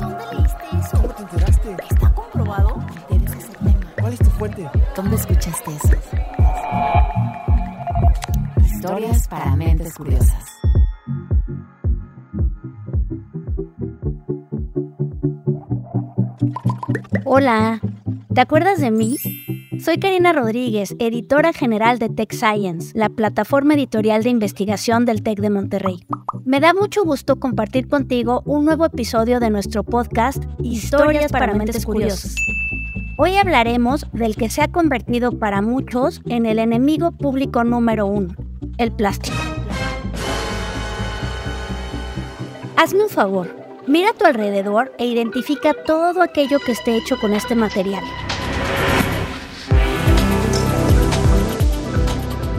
¿Dónde leíste eso? ¿Cómo te enteraste? ¿Está comprobado? Debes ese tema. ¿Cuál es tu fuente? ¿Dónde escuchaste eso? Historias para mentes curiosas. Hola, ¿te acuerdas de mí? Soy Karina Rodríguez, editora general de Tech Science, la plataforma editorial de investigación del TEC de Monterrey. Me da mucho gusto compartir contigo un nuevo episodio de nuestro podcast Historias para Mentes Curiosas. Hoy hablaremos del que se ha convertido para muchos en el enemigo público número uno, el plástico. Hazme un favor, mira a tu alrededor e identifica todo aquello que esté hecho con este material.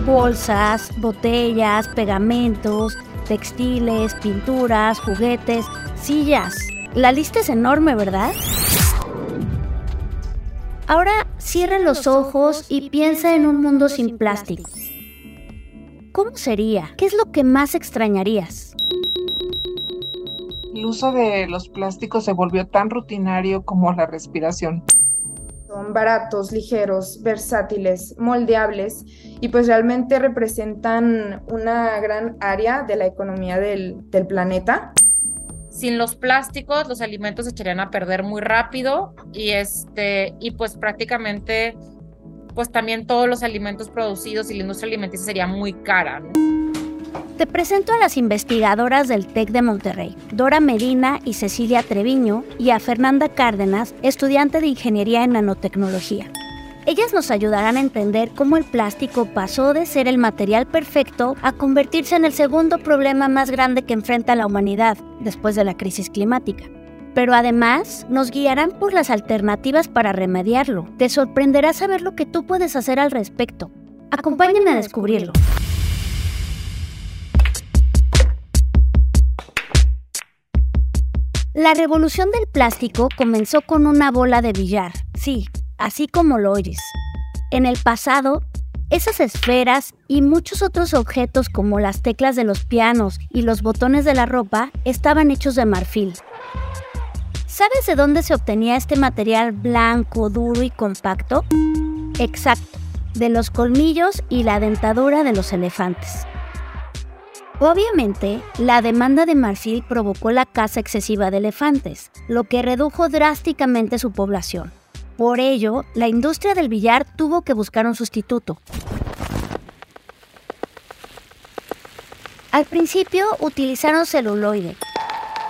Bolsas, botellas, pegamentos, textiles, pinturas, juguetes, sillas. La lista es enorme, ¿verdad? Ahora cierra los ojos y piensa en un mundo sin plástico. ¿Cómo sería? ¿Qué es lo que más extrañarías? El uso de los plásticos se volvió tan rutinario como la respiración. Son baratos, ligeros, versátiles, moldeables y pues realmente representan una gran área de la economía del, planeta. Sin los plásticos, los alimentos se echarían a perder muy rápido y este y pues prácticamente pues también todos los alimentos producidos y la industria alimenticia sería muy cara. Te presento a las investigadoras del TEC de Monterrey, Dora Medina y Cecilia Treviño, y a Fernanda Cárdenas, estudiante de Ingeniería en Nanotecnología. Ellas nos ayudarán a entender cómo el plástico pasó de ser el material perfecto a convertirse en el segundo problema más grande que enfrenta la humanidad después de la crisis climática. Pero además nos guiarán por las alternativas para remediarlo. Te sorprenderá saber lo que tú puedes hacer al respecto. Acompáñenme a descubrirlo. La revolución del plástico comenzó con una bola de billar, sí, así como lo oyes. En el pasado, esas esferas y muchos otros objetos como las teclas de los pianos y los botones de la ropa estaban hechos de marfil. ¿Sabes de dónde se obtenía este material blanco, duro y compacto? Exacto, de los colmillos y la dentadura de los elefantes. Obviamente, la demanda de marfil provocó la caza excesiva de elefantes, lo que redujo drásticamente su población. Por ello, la industria del billar tuvo que buscar un sustituto. Al principio utilizaron celuloide,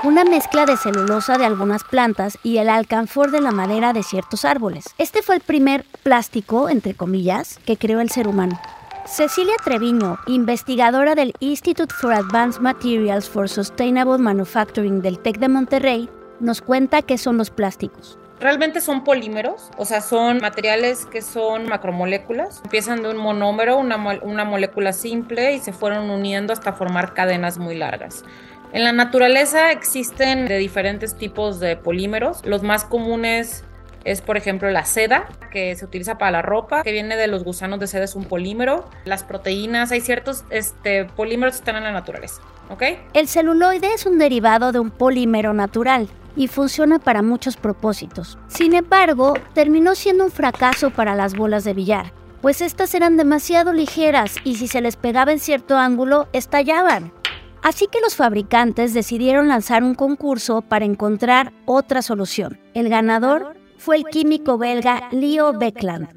una mezcla de celulosa de algunas plantas y el alcanfor de la madera de ciertos árboles. Este fue el primer plástico, entre comillas, que creó el ser humano. Cecilia Treviño, investigadora del Institute for Advanced Materials for Sustainable Manufacturing del TEC de Monterrey, nos cuenta qué son los plásticos. Realmente son polímeros, o sea, son materiales que son macromoléculas. Empiezan de un monómero, una, molécula simple, y se fueron uniendo hasta formar cadenas muy largas. En la naturaleza existen de diferentes tipos de polímeros. Los más comunes es, por ejemplo, la seda, que se utiliza para la ropa, que viene de los gusanos de seda, es un polímero. Las proteínas, hay ciertos este, polímeros que están en la naturaleza, ¿ok? El celuloide es un derivado de un polímero natural y funciona para muchos propósitos. Sin embargo, terminó siendo un fracaso para las bolas de billar, pues estas eran demasiado ligeras y si se les pegaba en cierto ángulo, estallaban. Así que los fabricantes decidieron lanzar un concurso para encontrar otra solución. El ganador fue el químico belga Leo Beckland.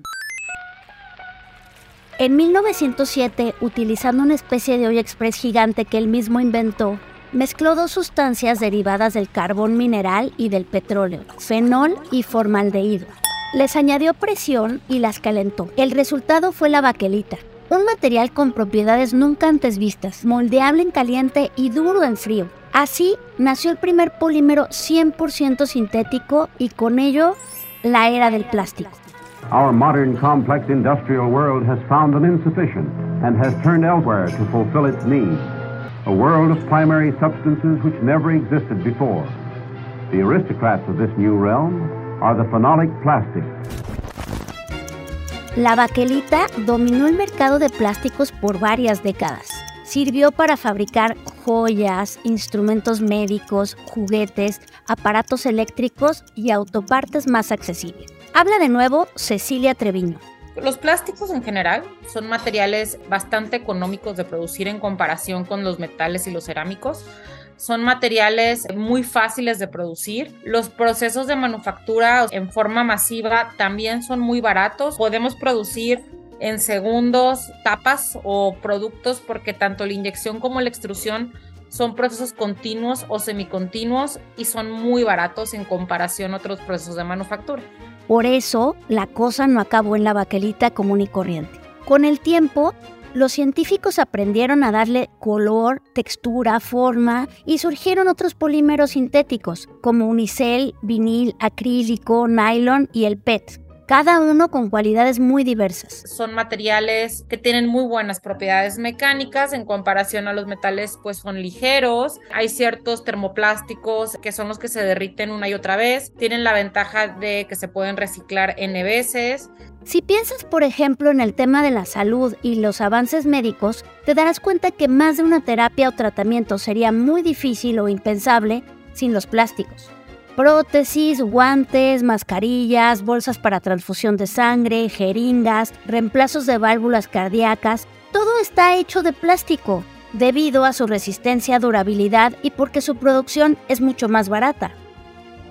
En 1907, utilizando una especie de olla express gigante que él mismo inventó, mezcló dos sustancias derivadas del carbón mineral y del petróleo, fenol y formaldehído. Les añadió presión y las calentó. El resultado fue la baquelita, un material con propiedades nunca antes vistas, moldeable en caliente y duro en frío. Así nació el primer polímero 100% sintético y con ello la era del plástico. Our modern complex industrial world has found them insufficient and has turned elsewhere to fulfill its needs. A world of primary substances which never existed before. The aristocrats of this new realm are the phenolic plastics. La baquelita dominó el mercado de plásticos por varias décadas. sirvió para fabricar joyas, instrumentos médicos, juguetes, aparatos eléctricos y autopartes más accesibles. Habla de nuevo Cecilia Treviño. Los plásticos en general son materiales bastante económicos de producir en comparación con los metales y los cerámicos. Son materiales muy fáciles de producir. Los procesos de manufactura en forma masiva también son muy baratos. Podemos producir en segundos tapas o productos porque tanto la inyección como la extrusión son procesos continuos o semicontinuos y son muy baratos en comparación a otros procesos de manufactura. Por eso, la cosa no acabó en la baquelita común y corriente. Con el tiempo, los científicos aprendieron a darle color, textura, forma y surgieron otros polímeros sintéticos como unicel, vinil, acrílico, nylon y el PET cada uno con cualidades muy diversas. Son materiales que tienen muy buenas propiedades mecánicas en comparación a los metales pues son ligeros. Hay ciertos termoplásticos que son los que se derriten una y otra vez. Tienen la ventaja de que se pueden reciclar N veces. Si piensas, por ejemplo, en el tema de la salud y los avances médicos, te darás cuenta que más de una terapia o tratamiento sería muy difícil o impensable sin los plásticos prótesis, guantes, mascarillas, bolsas para transfusión de sangre, jeringas, reemplazos de válvulas cardíacas, todo está hecho de plástico, debido a su resistencia, durabilidad y porque su producción es mucho más barata.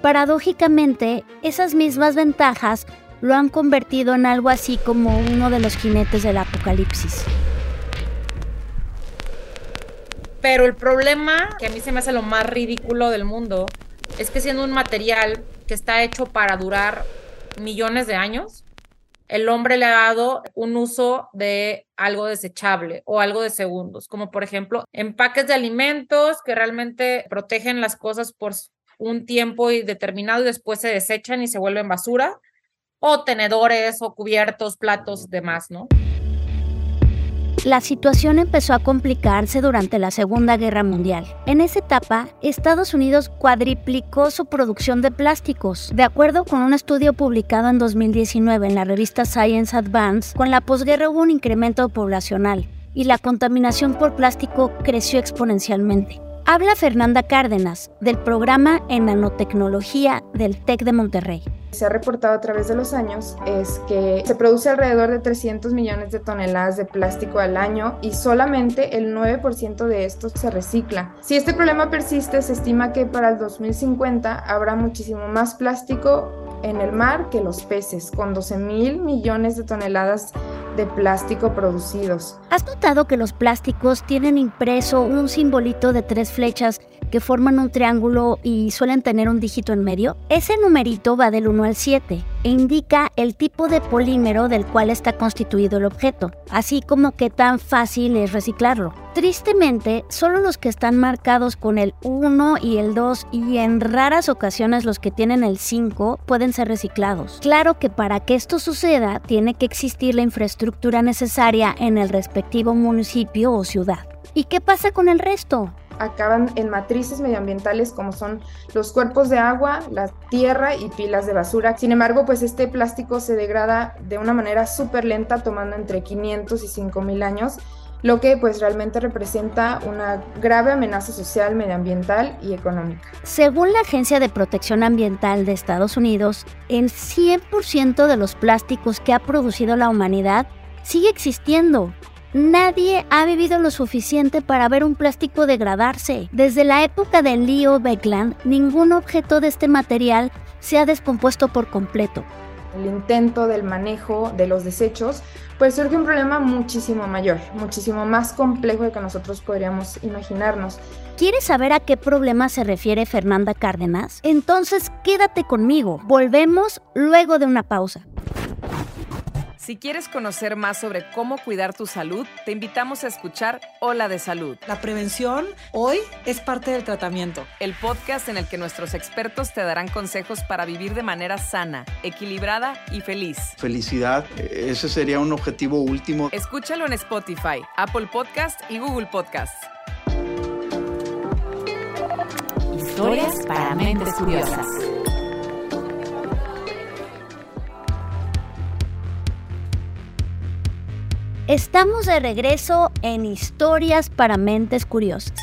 Paradójicamente, esas mismas ventajas lo han convertido en algo así como uno de los jinetes del apocalipsis. Pero el problema, que a mí se me hace lo más ridículo del mundo, es que siendo un material que está hecho para durar millones de años, el hombre le ha dado un uso de algo desechable o algo de segundos, como por ejemplo empaques de alimentos que realmente protegen las cosas por un tiempo determinado y después se desechan y se vuelven basura, o tenedores o cubiertos, platos, demás, ¿no? La situación empezó a complicarse durante la Segunda Guerra Mundial. En esa etapa, Estados Unidos cuadriplicó su producción de plásticos. De acuerdo con un estudio publicado en 2019 en la revista Science Advance, con la posguerra hubo un incremento poblacional y la contaminación por plástico creció exponencialmente. Habla Fernanda Cárdenas del programa en nanotecnología del TEC de Monterrey se ha reportado a través de los años es que se produce alrededor de 300 millones de toneladas de plástico al año y solamente el 9% de estos se recicla. Si este problema persiste, se estima que para el 2050 habrá muchísimo más plástico en el mar que los peces, con 12 mil millones de toneladas de plástico producidos. ¿Has notado que los plásticos tienen impreso un simbolito de tres flechas que forman un triángulo y suelen tener un dígito en medio? Ese numerito va del 1 al 7 e indica el tipo de polímero del cual está constituido el objeto, así como qué tan fácil es reciclarlo. Tristemente, solo los que están marcados con el 1 y el 2 y en raras ocasiones los que tienen el 5 pueden ser reciclados. Claro que para que esto suceda tiene que existir la infraestructura necesaria en el respectivo municipio o ciudad. ¿Y qué pasa con el resto? Acaban en matrices medioambientales como son los cuerpos de agua, la tierra y pilas de basura. Sin embargo, pues este plástico se degrada de una manera súper lenta, tomando entre 500 y 5000 años, lo que pues realmente representa una grave amenaza social, medioambiental y económica. Según la Agencia de Protección Ambiental de Estados Unidos, el 100% de los plásticos que ha producido la humanidad sigue existiendo Nadie ha vivido lo suficiente para ver un plástico degradarse. Desde la época de Leo Beckland, ningún objeto de este material se ha descompuesto por completo. El intento del manejo de los desechos, pues surge un problema muchísimo mayor, muchísimo más complejo de que nosotros podríamos imaginarnos. ¿Quieres saber a qué problema se refiere Fernanda Cárdenas? Entonces quédate conmigo. Volvemos luego de una pausa. Si quieres conocer más sobre cómo cuidar tu salud, te invitamos a escuchar Hola de Salud. La prevención hoy es parte del tratamiento. El podcast en el que nuestros expertos te darán consejos para vivir de manera sana, equilibrada y feliz. Felicidad, ese sería un objetivo último. Escúchalo en Spotify, Apple Podcast y Google Podcast. Historias para mentes curiosas. Estamos de regreso en Historias para Mentes Curiosas.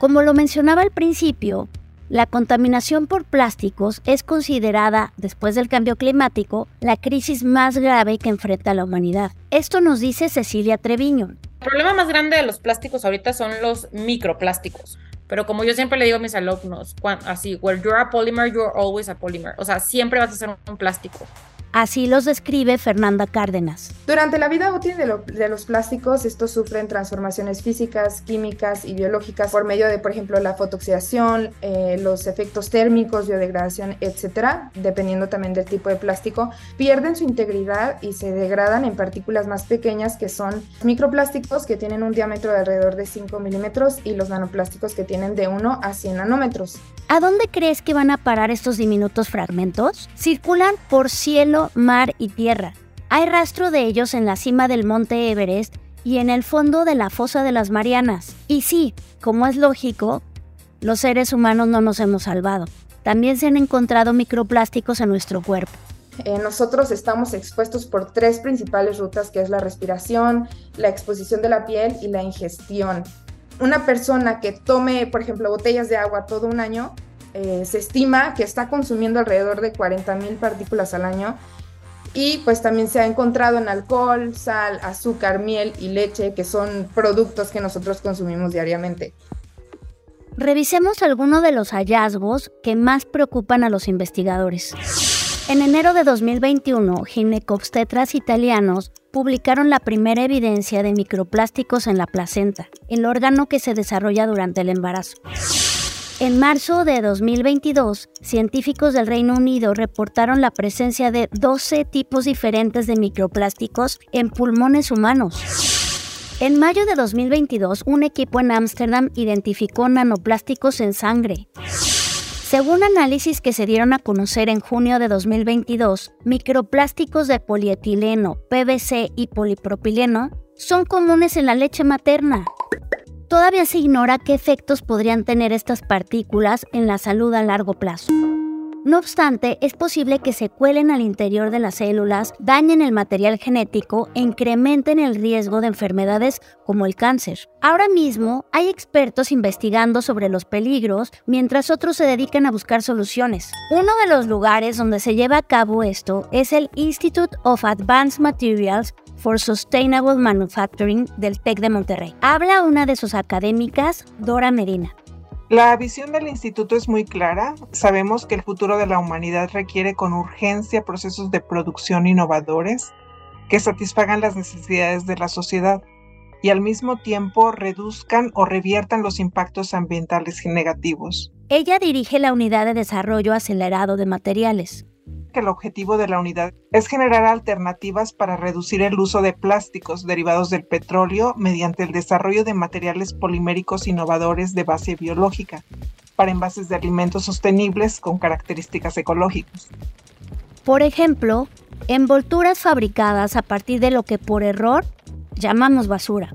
Como lo mencionaba al principio, la contaminación por plásticos es considerada, después del cambio climático, la crisis más grave que enfrenta la humanidad. Esto nos dice Cecilia Treviño. El problema más grande de los plásticos ahorita son los microplásticos. Pero como yo siempre le digo a mis alumnos, así, where you're a polymer, you're always a polymer. O sea, siempre vas a ser un plástico. Así los describe Fernanda Cárdenas. Durante la vida útil de, los plásticos, estos sufren transformaciones físicas, químicas y biológicas por medio de, por ejemplo, la fotoxidación, eh, los efectos térmicos, biodegradación, etcétera, dependiendo también del tipo de plástico, pierden su integridad y se degradan en partículas más pequeñas que son microplásticos que tienen un diámetro de alrededor de 5 milímetros y los nanoplásticos que tienen de 1 a 100 nanómetros. ¿A dónde crees que van a parar estos diminutos fragmentos? Circulan por cielo mar y tierra. Hay rastro de ellos en la cima del monte Everest y en el fondo de la fosa de las Marianas. Y sí, como es lógico, los seres humanos no nos hemos salvado. También se han encontrado microplásticos en nuestro cuerpo. Eh, nosotros estamos expuestos por tres principales rutas, que es la respiración, la exposición de la piel y la ingestión. Una persona que tome, por ejemplo, botellas de agua todo un año, eh, se estima que está consumiendo alrededor de 40.000 partículas al año y pues también se ha encontrado en alcohol, sal, azúcar, miel y leche, que son productos que nosotros consumimos diariamente. Revisemos algunos de los hallazgos que más preocupan a los investigadores. En enero de 2021, ginecobstetras italianos publicaron la primera evidencia de microplásticos en la placenta, el órgano que se desarrolla durante el embarazo. En marzo de 2022, científicos del Reino Unido reportaron la presencia de 12 tipos diferentes de microplásticos en pulmones humanos. En mayo de 2022, un equipo en Ámsterdam identificó nanoplásticos en sangre. Según análisis que se dieron a conocer en junio de 2022, microplásticos de polietileno, PVC y polipropileno son comunes en la leche materna. Todavía se ignora qué efectos podrían tener estas partículas en la salud a largo plazo. No obstante, es posible que se cuelen al interior de las células, dañen el material genético e incrementen el riesgo de enfermedades como el cáncer. Ahora mismo hay expertos investigando sobre los peligros mientras otros se dedican a buscar soluciones. Uno de los lugares donde se lleva a cabo esto es el Institute of Advanced Materials for Sustainable Manufacturing del TEC de Monterrey. Habla una de sus académicas, Dora Medina. La visión del instituto es muy clara. Sabemos que el futuro de la humanidad requiere con urgencia procesos de producción innovadores que satisfagan las necesidades de la sociedad y al mismo tiempo reduzcan o reviertan los impactos ambientales negativos. Ella dirige la unidad de desarrollo acelerado de materiales, que el objetivo de la unidad es generar alternativas para reducir el uso de plásticos derivados del petróleo mediante el desarrollo de materiales poliméricos innovadores de base biológica para envases de alimentos sostenibles con características ecológicas. Por ejemplo, envolturas fabricadas a partir de lo que por error llamamos basura.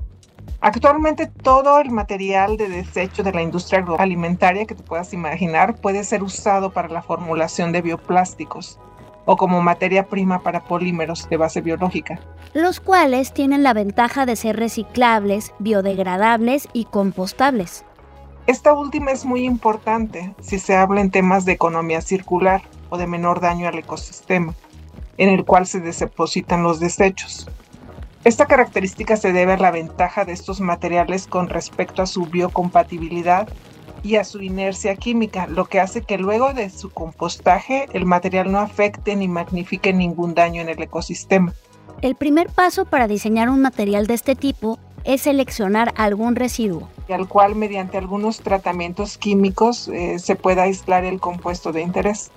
Actualmente todo el material de desecho de la industria alimentaria que te puedas imaginar puede ser usado para la formulación de bioplásticos o como materia prima para polímeros de base biológica. Los cuales tienen la ventaja de ser reciclables, biodegradables y compostables. Esta última es muy importante si se habla en temas de economía circular o de menor daño al ecosistema, en el cual se depositan los desechos. Esta característica se debe a la ventaja de estos materiales con respecto a su biocompatibilidad y a su inercia química, lo que hace que luego de su compostaje el material no afecte ni magnifique ningún daño en el ecosistema. El primer paso para diseñar un material de este tipo es seleccionar algún residuo. Al cual mediante algunos tratamientos químicos eh, se pueda aislar el compuesto de interés.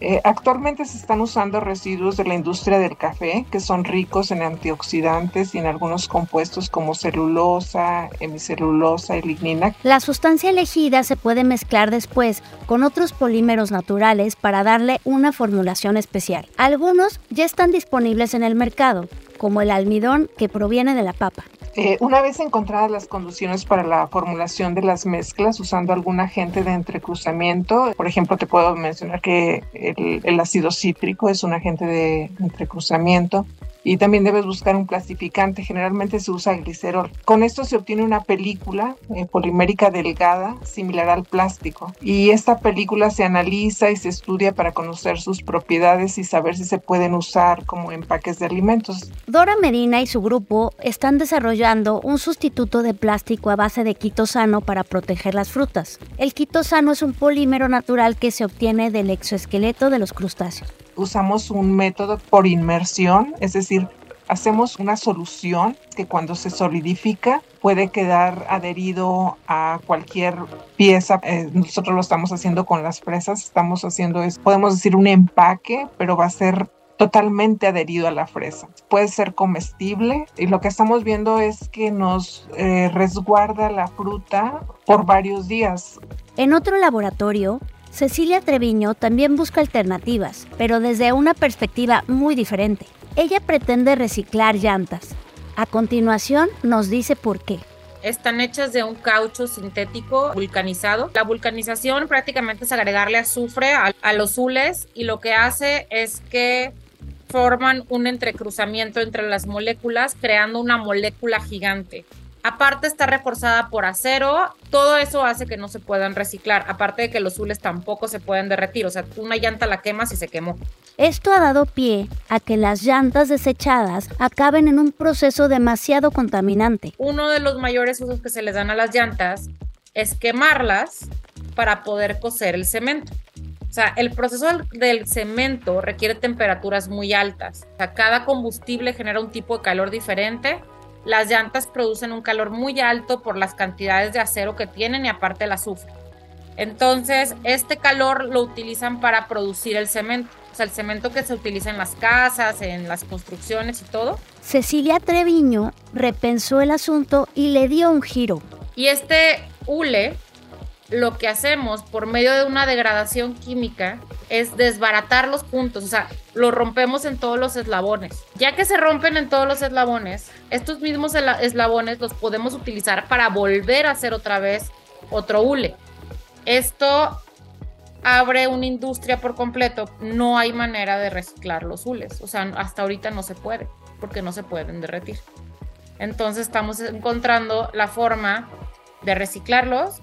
Eh, actualmente se están usando residuos de la industria del café que son ricos en antioxidantes y en algunos compuestos como celulosa, hemicelulosa y lignina. La sustancia elegida se puede mezclar después con otros polímeros naturales para darle una formulación especial. Algunos ya están disponibles en el mercado, como el almidón que proviene de la papa. Eh, una vez encontradas las condiciones para la formulación de las mezclas usando algún agente de entrecruzamiento, por ejemplo, te puedo mencionar que el, ácido cítrico es un agente de entrecruzamiento. Y también debes buscar un plastificante. Generalmente se usa glicerol. Con esto se obtiene una película eh, polimérica delgada similar al plástico y esta película se analiza y se estudia para conocer sus propiedades y saber si se pueden usar como empaques de alimentos. Dora Medina y su grupo están desarrollando un sustituto de plástico a base de quitosano para proteger las frutas. El quitosano es un polímero natural que se obtiene del exoesqueleto de los crustáceos. Usamos un método por inmersión, es decir, hacemos una solución que cuando se solidifica puede quedar adherido a cualquier pieza. Eh, nosotros lo estamos haciendo con las fresas, estamos haciendo, es, podemos decir, un empaque, pero va a ser totalmente adherido a la fresa. Puede ser comestible y lo que estamos viendo es que nos eh, resguarda la fruta por varios días. En otro laboratorio, Cecilia Treviño también busca alternativas, pero desde una perspectiva muy diferente. Ella pretende reciclar llantas. A continuación nos dice por qué están hechas de un caucho sintético vulcanizado. La vulcanización prácticamente es agregarle azufre a, los hules y lo que hace es que forman un entrecruzamiento entre las moléculas, creando una molécula gigante. Aparte está reforzada por acero, todo eso hace que no se puedan reciclar, aparte de que los zules tampoco se pueden derretir, o sea, una llanta la quemas y se quemó. Esto ha dado pie a que las llantas desechadas acaben en un proceso demasiado contaminante. Uno de los mayores usos que se les dan a las llantas es quemarlas para poder cocer el cemento. O sea, el proceso del cemento requiere temperaturas muy altas. O sea, cada combustible genera un tipo de calor diferente. Las llantas producen un calor muy alto por las cantidades de acero que tienen y aparte el azufre. Entonces, este calor lo utilizan para producir el cemento. O sea, el cemento que se utiliza en las casas, en las construcciones y todo. Cecilia Treviño repensó el asunto y le dio un giro. Y este hule lo que hacemos por medio de una degradación química es desbaratar los puntos, o sea, lo rompemos en todos los eslabones. Ya que se rompen en todos los eslabones, estos mismos eslabones los podemos utilizar para volver a hacer otra vez otro hule. Esto abre una industria por completo. No hay manera de reciclar los hules, o sea, hasta ahorita no se puede, porque no se pueden derretir. Entonces estamos encontrando la forma de reciclarlos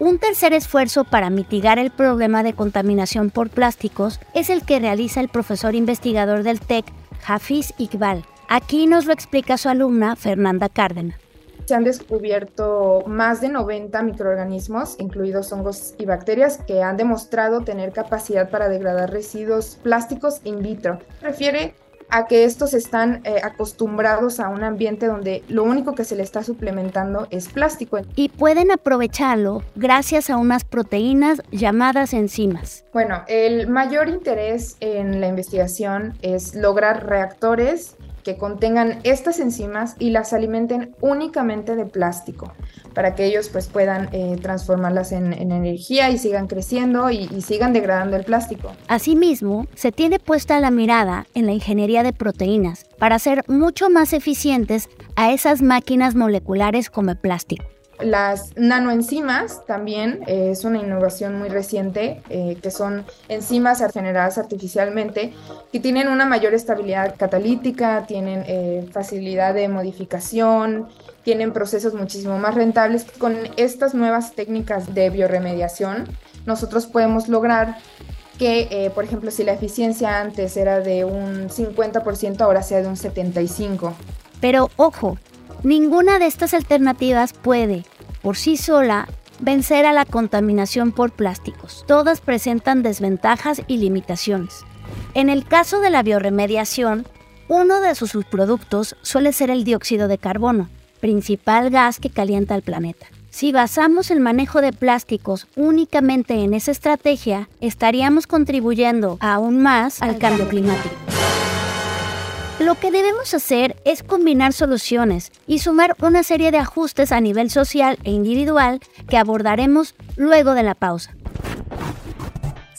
un tercer esfuerzo para mitigar el problema de contaminación por plásticos es el que realiza el profesor investigador del TEC, Hafiz Iqbal. Aquí nos lo explica su alumna Fernanda Cárdenas. Se han descubierto más de 90 microorganismos, incluidos hongos y bacterias, que han demostrado tener capacidad para degradar residuos plásticos in vitro. Refiere a que estos están eh, acostumbrados a un ambiente donde lo único que se le está suplementando es plástico. Y pueden aprovecharlo gracias a unas proteínas llamadas enzimas. Bueno, el mayor interés en la investigación es lograr reactores que contengan estas enzimas y las alimenten únicamente de plástico para que ellos pues puedan eh, transformarlas en, energía y sigan creciendo y, sigan degradando el plástico. Asimismo, se tiene puesta la mirada en la ingeniería de proteínas para hacer mucho más eficientes a esas máquinas moleculares como el plástico. Las nanoenzimas también eh, es una innovación muy reciente, eh, que son enzimas generadas artificialmente, que tienen una mayor estabilidad catalítica, tienen eh, facilidad de modificación, tienen procesos muchísimo más rentables. Con estas nuevas técnicas de bioremediación, nosotros podemos lograr que, por ejemplo, si la eficiencia antes era de un 50%, ahora sea de un 75%. Pero ojo, Ninguna de estas alternativas puede, por sí sola, vencer a la contaminación por plásticos. Todas presentan desventajas y limitaciones. En el caso de la bioremediación, uno de sus subproductos suele ser el dióxido de carbono, principal gas que calienta el planeta. Si basamos el manejo de plásticos únicamente en esa estrategia, estaríamos contribuyendo aún más al cambio climático. Lo que debemos hacer es combinar soluciones y sumar una serie de ajustes a nivel social e individual que abordaremos luego de la pausa.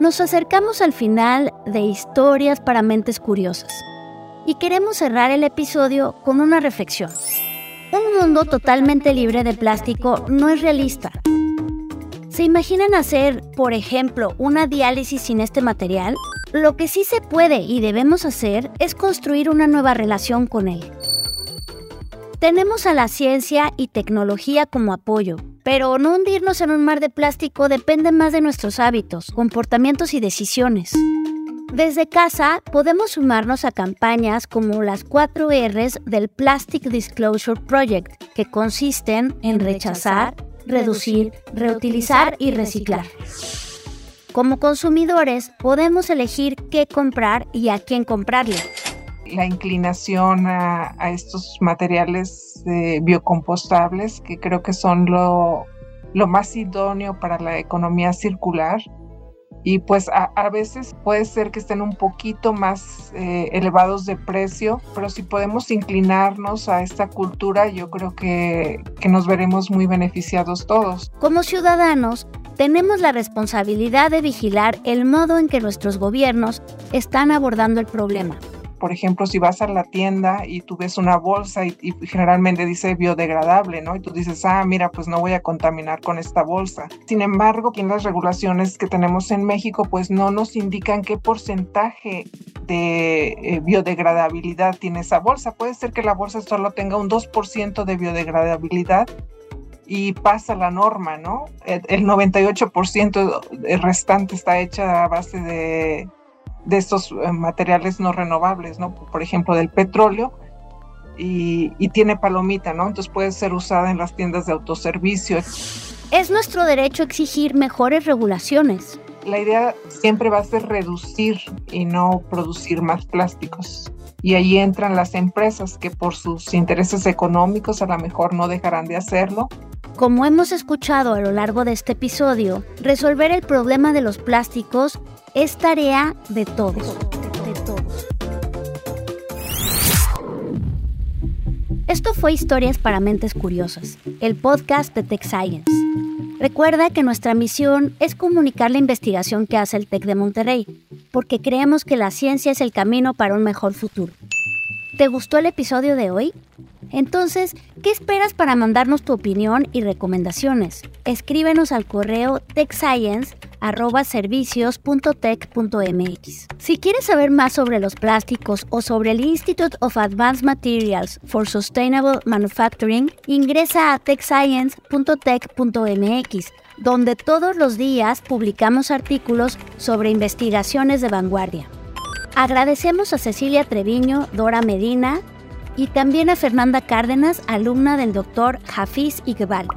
Nos acercamos al final de Historias para mentes curiosas y queremos cerrar el episodio con una reflexión. Un mundo totalmente libre de plástico no es realista. ¿Se imaginan hacer, por ejemplo, una diálisis sin este material? Lo que sí se puede y debemos hacer es construir una nueva relación con él. Tenemos a la ciencia y tecnología como apoyo, pero no hundirnos en un mar de plástico depende más de nuestros hábitos, comportamientos y decisiones. Desde casa podemos sumarnos a campañas como las 4 Rs del Plastic Disclosure Project, que consisten en rechazar, reducir, reutilizar y reciclar. Como consumidores podemos elegir qué comprar y a quién comprarle la inclinación a, estos materiales biocompostables, que creo que son lo, más idóneo para la economía circular. Y pues a, veces puede ser que estén un poquito más eh, elevados de precio, pero si podemos inclinarnos a esta cultura, yo creo que nos veremos muy beneficiados todos. Como ciudadanos, tenemos la responsabilidad de vigilar el modo en que nuestros gobiernos están abordando el problema por ejemplo, si vas a la tienda y tú ves una bolsa y, generalmente dice biodegradable, ¿no? Y tú dices, ah, mira, pues no voy a contaminar con esta bolsa. Sin embargo, en las regulaciones que tenemos en México, pues no nos indican qué porcentaje de eh, biodegradabilidad tiene esa bolsa. Puede ser que la bolsa solo tenga un 2% de biodegradabilidad y pasa la norma, ¿no? El 98% restante está hecha a base de de estos eh, materiales no renovables, ¿no? Por ejemplo, del petróleo, y, tiene palomita, ¿no? Entonces puede ser usada en las tiendas de autoservicio. Es nuestro derecho exigir mejores regulaciones. La idea siempre va a ser reducir y no producir más plásticos. Y ahí entran las empresas que por sus intereses económicos a lo mejor no dejarán de hacerlo. Como hemos escuchado a lo largo de este episodio, resolver el problema de los plásticos es tarea de todos. Esto fue Historias para Mentes Curiosas, el podcast de Tech Science. Recuerda que nuestra misión es comunicar la investigación que hace el TEC de Monterrey, porque creemos que la ciencia es el camino para un mejor futuro. ¿Te gustó el episodio de hoy? Entonces, ¿qué esperas para mandarnos tu opinión y recomendaciones? Escríbenos al correo techscience.servicios.tech.mx. Si quieres saber más sobre los plásticos o sobre el Institute of Advanced Materials for Sustainable Manufacturing, ingresa a techscience.tech.mx donde todos los días publicamos artículos sobre investigaciones de vanguardia. Agradecemos a Cecilia Treviño, Dora Medina, y también a Fernanda Cárdenas, alumna del doctor Hafiz Iqbal.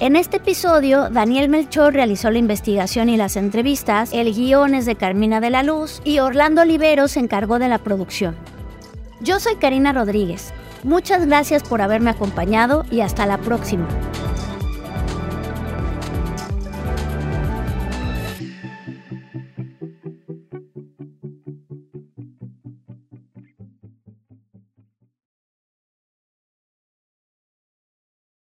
En este episodio, Daniel Melchor realizó la investigación y las entrevistas, el guion es de Carmina de la Luz y Orlando Olivero se encargó de la producción. Yo soy Karina Rodríguez. Muchas gracias por haberme acompañado y hasta la próxima.